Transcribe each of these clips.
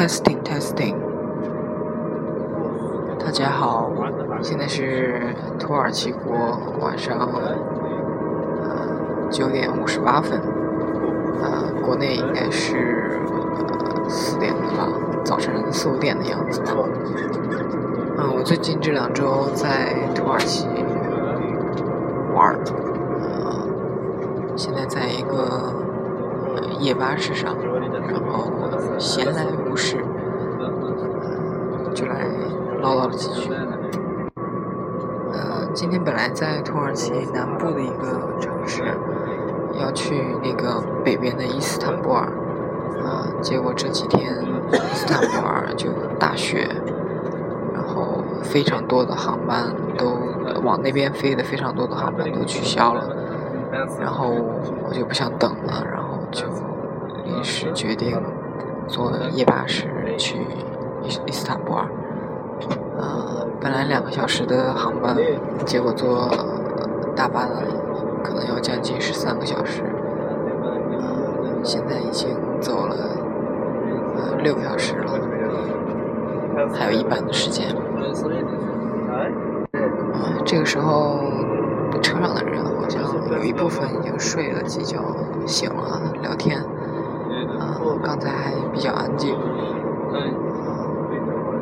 Testing Testing，大家好，现在是土耳其国晚上九点五十八分，呃，国内应该是四点的吧，早晨四五点的样子吧。嗯，我最近这两周在土耳其玩，呃，现在在一个夜巴士上，然后闲来无事，就来唠叨了几句。呃，今天本来在土耳其南部的一个城市，要去那个北边的伊斯坦布尔，啊，结果这几天伊斯坦布尔就大雪。然后非常多的航班都往那边飞的，非常多的航班都取消了，然后我就不想等了，就临时决定坐夜巴士去伊伊斯坦布尔。呃，本来两个小时的航班，结果坐大巴的，可能要将近十三个小时。现在已经走了呃六个小时了，还有一半的时间。啊，这个时候车上的人有一部分已经睡了几觉，醒了聊天。啊，刚才还比较安静。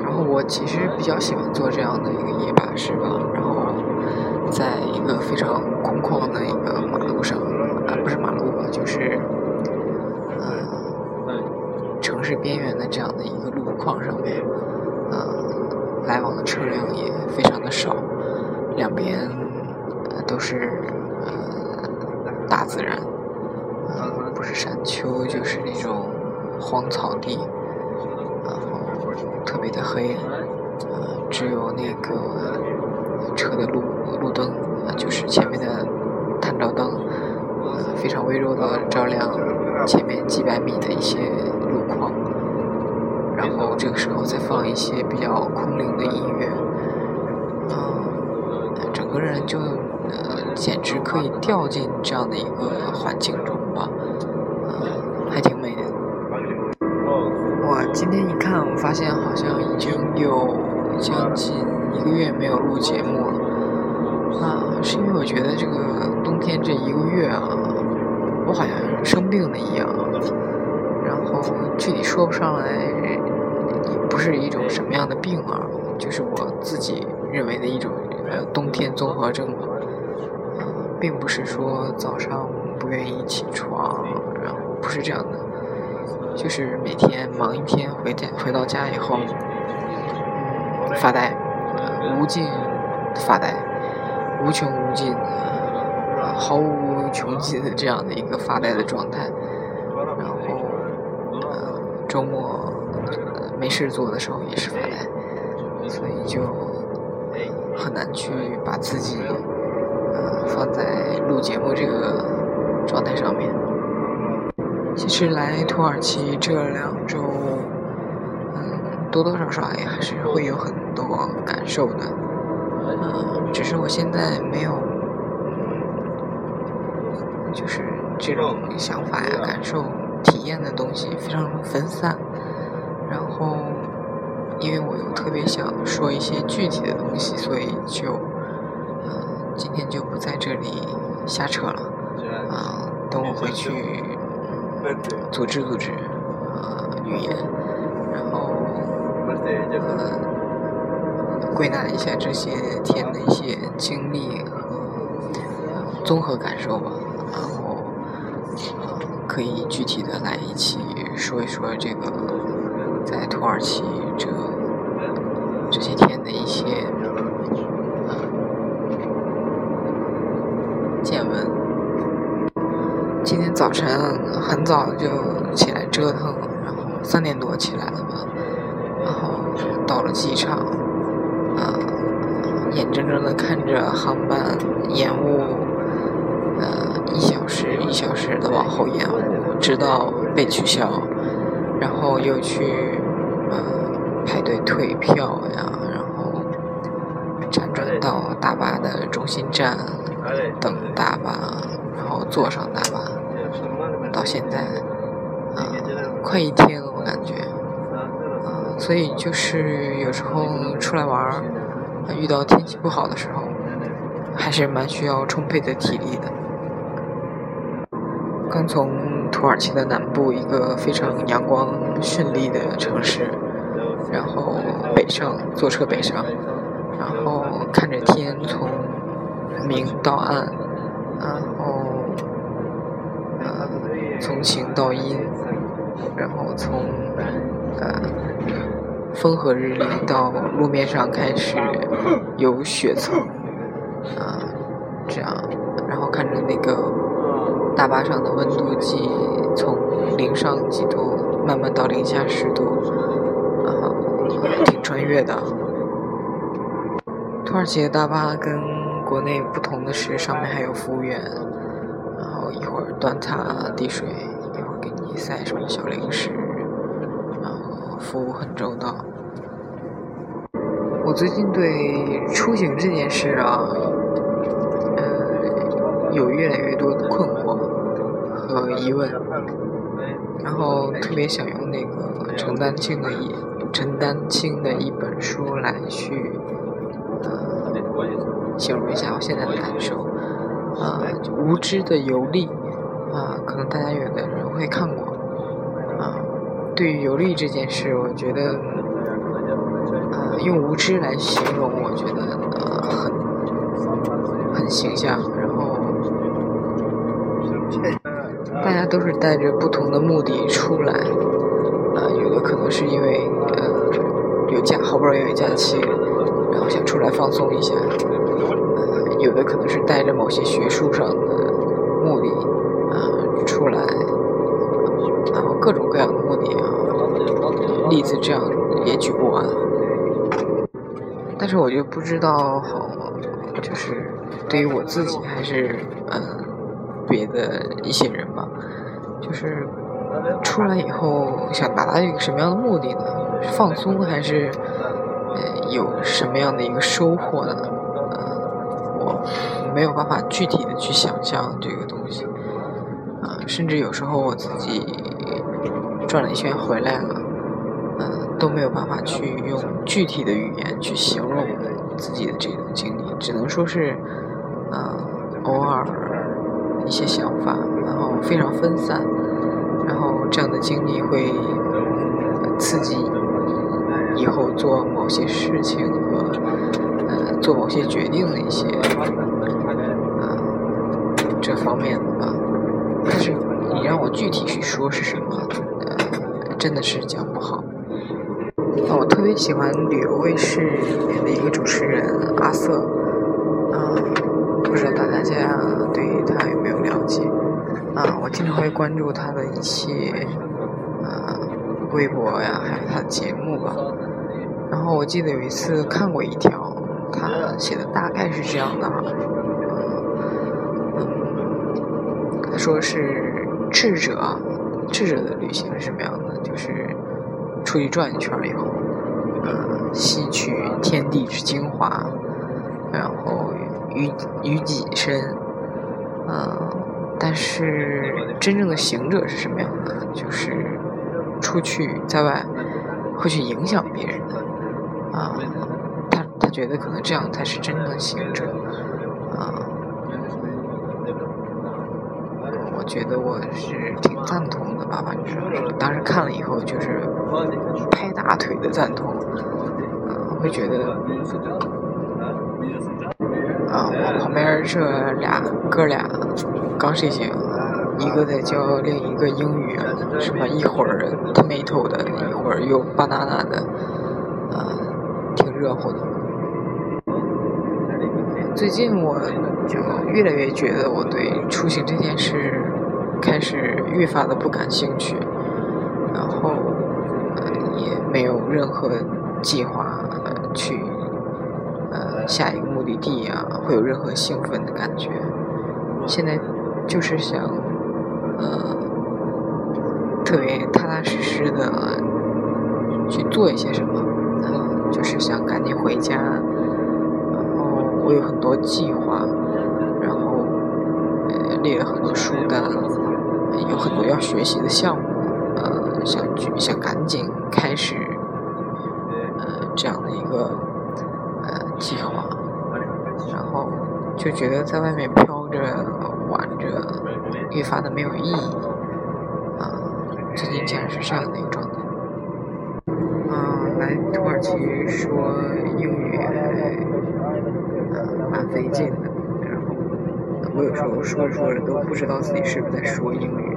然后我其实比较喜欢坐这样的一个夜巴士吧，然后在一个非常空旷的一个马路上，啊，不是马路吧，就是呃城市边缘的这样的一个路况上面，啊。来往的车辆也非常的少，两边都是自然，不是山丘就是那种荒草地，然后特别的黑，呃只有那个车的路路灯，就是前面的探照灯，非常微弱的照亮前面几百米的一些路况。然后这个时候再放一些比较空灵的音乐，嗯，整个人就呃简直可以掉进这样的一个环境中吧，嗯，还挺美的。我今天一看，我发现好像已经有将近一个月没有录节目了，啊，是因为我觉得这个冬天这一个月啊，我好像生病了一样，然后具体说不上来。不是一种什么样的病啊，就是我自己认为的一种呃冬天综合症吧，并不是说早上不愿意起床，然后不是这样的，就是每天忙一天回家回到家以后，嗯，发呆，无尽发呆，无穷无尽的，毫无穷尽的这样的一个发呆的状态，然后，呃，周末。没事做的时候也是发呆，所以就很难去把自己放在录节目这个状态上面。其实来土耳其这两周，嗯，多多少少也还是会有很多感受的，嗯，只是我现在没有，就是这种想法呀、感受、体验的东西非常分散。然后，因为我又特别想说一些具体的东西，所以就，今天就不在这里瞎扯了，啊，等我回去组织组织，呃，语言，然后，呃，归纳一下这些天的一些经历和综合感受吧，然后，可以具体的来一起说一说这个。在土耳其这这些天的一些见闻。今天早晨很早就起来折腾，然后三点多起来了吧，然后到了机场，啊，眼睁睁的看着航班延误，呃，一小时一小时的往后延误，直到被取消。然后又去呃排队退票呀，然后辗转到大巴的中心站等大巴，然后坐上大巴，到现在啊快一天了，我感觉，所以就是有时候出来玩儿，遇到天气不好的时候，还是蛮需要充沛的体力的。刚从土耳其的南部一个非常阳光绚丽的城市，然后北上坐车北上，然后看着天从明到暗，然后呃从晴到阴，然后从呃风和日丽到路面上开始有雪层，啊这样，然后看着那个。大巴上的温度计从零上几度慢慢到零下十度，啊，挺穿越的。土耳其的大巴跟国内不同的是，上面还有服务员，一会儿端茶递水，一会儿给你塞什么小零食，然后服务很周到。我最近对出行这件事啊。呃有越来越多的困惑和疑问，然后特别想用那个陈丹青的一陈丹青的一本书来去呃形容一下我现在的感受，啊，无知的游历啊，可能大家有的人会看过啊。对于游历这件事，我觉得呃用无知来形容，我觉得呃很很形象。然后大家都是带着不同的目的出来，啊，有的可能是因为呃有假，好不容易有假期，然后想出来放松一下；有的可能是带着某些学术上的目的啊出来，然后各种各样的目的啊，例子这样也举不完。但是我就不知道，好，就是对于我自己还是嗯。别的一些人吧，就是出来以后想达到一个什么样的目的呢？放松还是有什么样的一个收获呢？没有办法具体的去想象这个东西啊，甚至有时候我自己转了一圈回来了，嗯，都没有办法去用具体的语言去形容自己的这种经历，只能说是嗯偶尔。一些想法，然后非常分散，然后这样的经历会刺激以后做某些事情和呃做某些决定的一些啊这方面的吧。但是你让我具体去说是什么，呃，真的是讲不好。那我特别喜欢旅游卫视里面的一个主持人阿瑟，啊，不知道大家对他有没有。了解，啊，我经常会关注他的一些，呃，微博呀，还有他的节目吧。然后我记得有一次看过一条，他写的大概是这样的哈，嗯，他说是智者，智者的旅行是什么样的？就是出去转一圈以后，呃，吸取天地之精华，然后于于己身。嗯，但是真正的行者是什么样的？就是出去在外会去影响别人的啊。他觉得可能这样才是真正的行者啊。我觉得我是挺赞同的吧，反正当时看了以后就是拍大腿的赞同，啊，会觉得。啊，我旁边这俩哥俩刚睡醒，一个在教另一个英语，什么一会儿 tomato 的，一会儿又 banana 的，啊，挺热乎的。最近我就越来越觉得我对出行这件事开始越发的不感兴趣，然后也没有任何计划去。呃，下一个目的地啊，会有任何兴奋的感觉？现在就是想，呃，特别踏踏实实的去做一些什么，就是想赶紧回家。我有很多计划，然后呃列了很多书单，有很多要学习的项目，呃，想去想赶紧开始呃这样的一个呃计划，然后就觉得在外面飘着玩着越发的没有意义啊，最近竟然是这样的一个状态。嗯，来土耳其说英语还费劲的，然后我有时候说着说着都不知道自己是不是在说英语，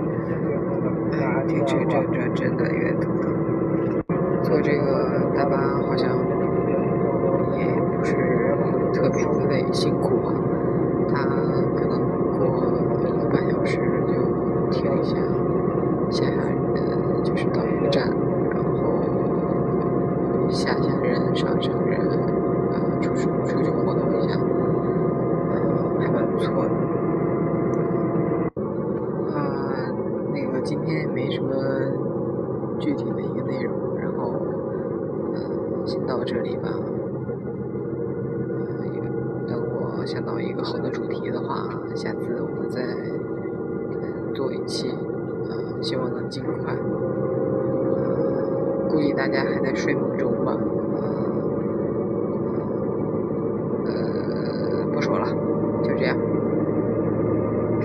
哎，这这这这真的有点头疼。坐这个大巴好像也不是特别的累，辛苦啊。他可能过一个半小时就停一下，下下呃就是到一个站，然后下下人上上人，出去出去活动一下，嗯还蛮不错的。啊，那个今天没什么具体的一个内容。然后，嗯先到这里吧。等我想到一个好的主题的话，下次我们再做一期。嗯，希望能尽快。估计大家还在睡梦中吧。嗯。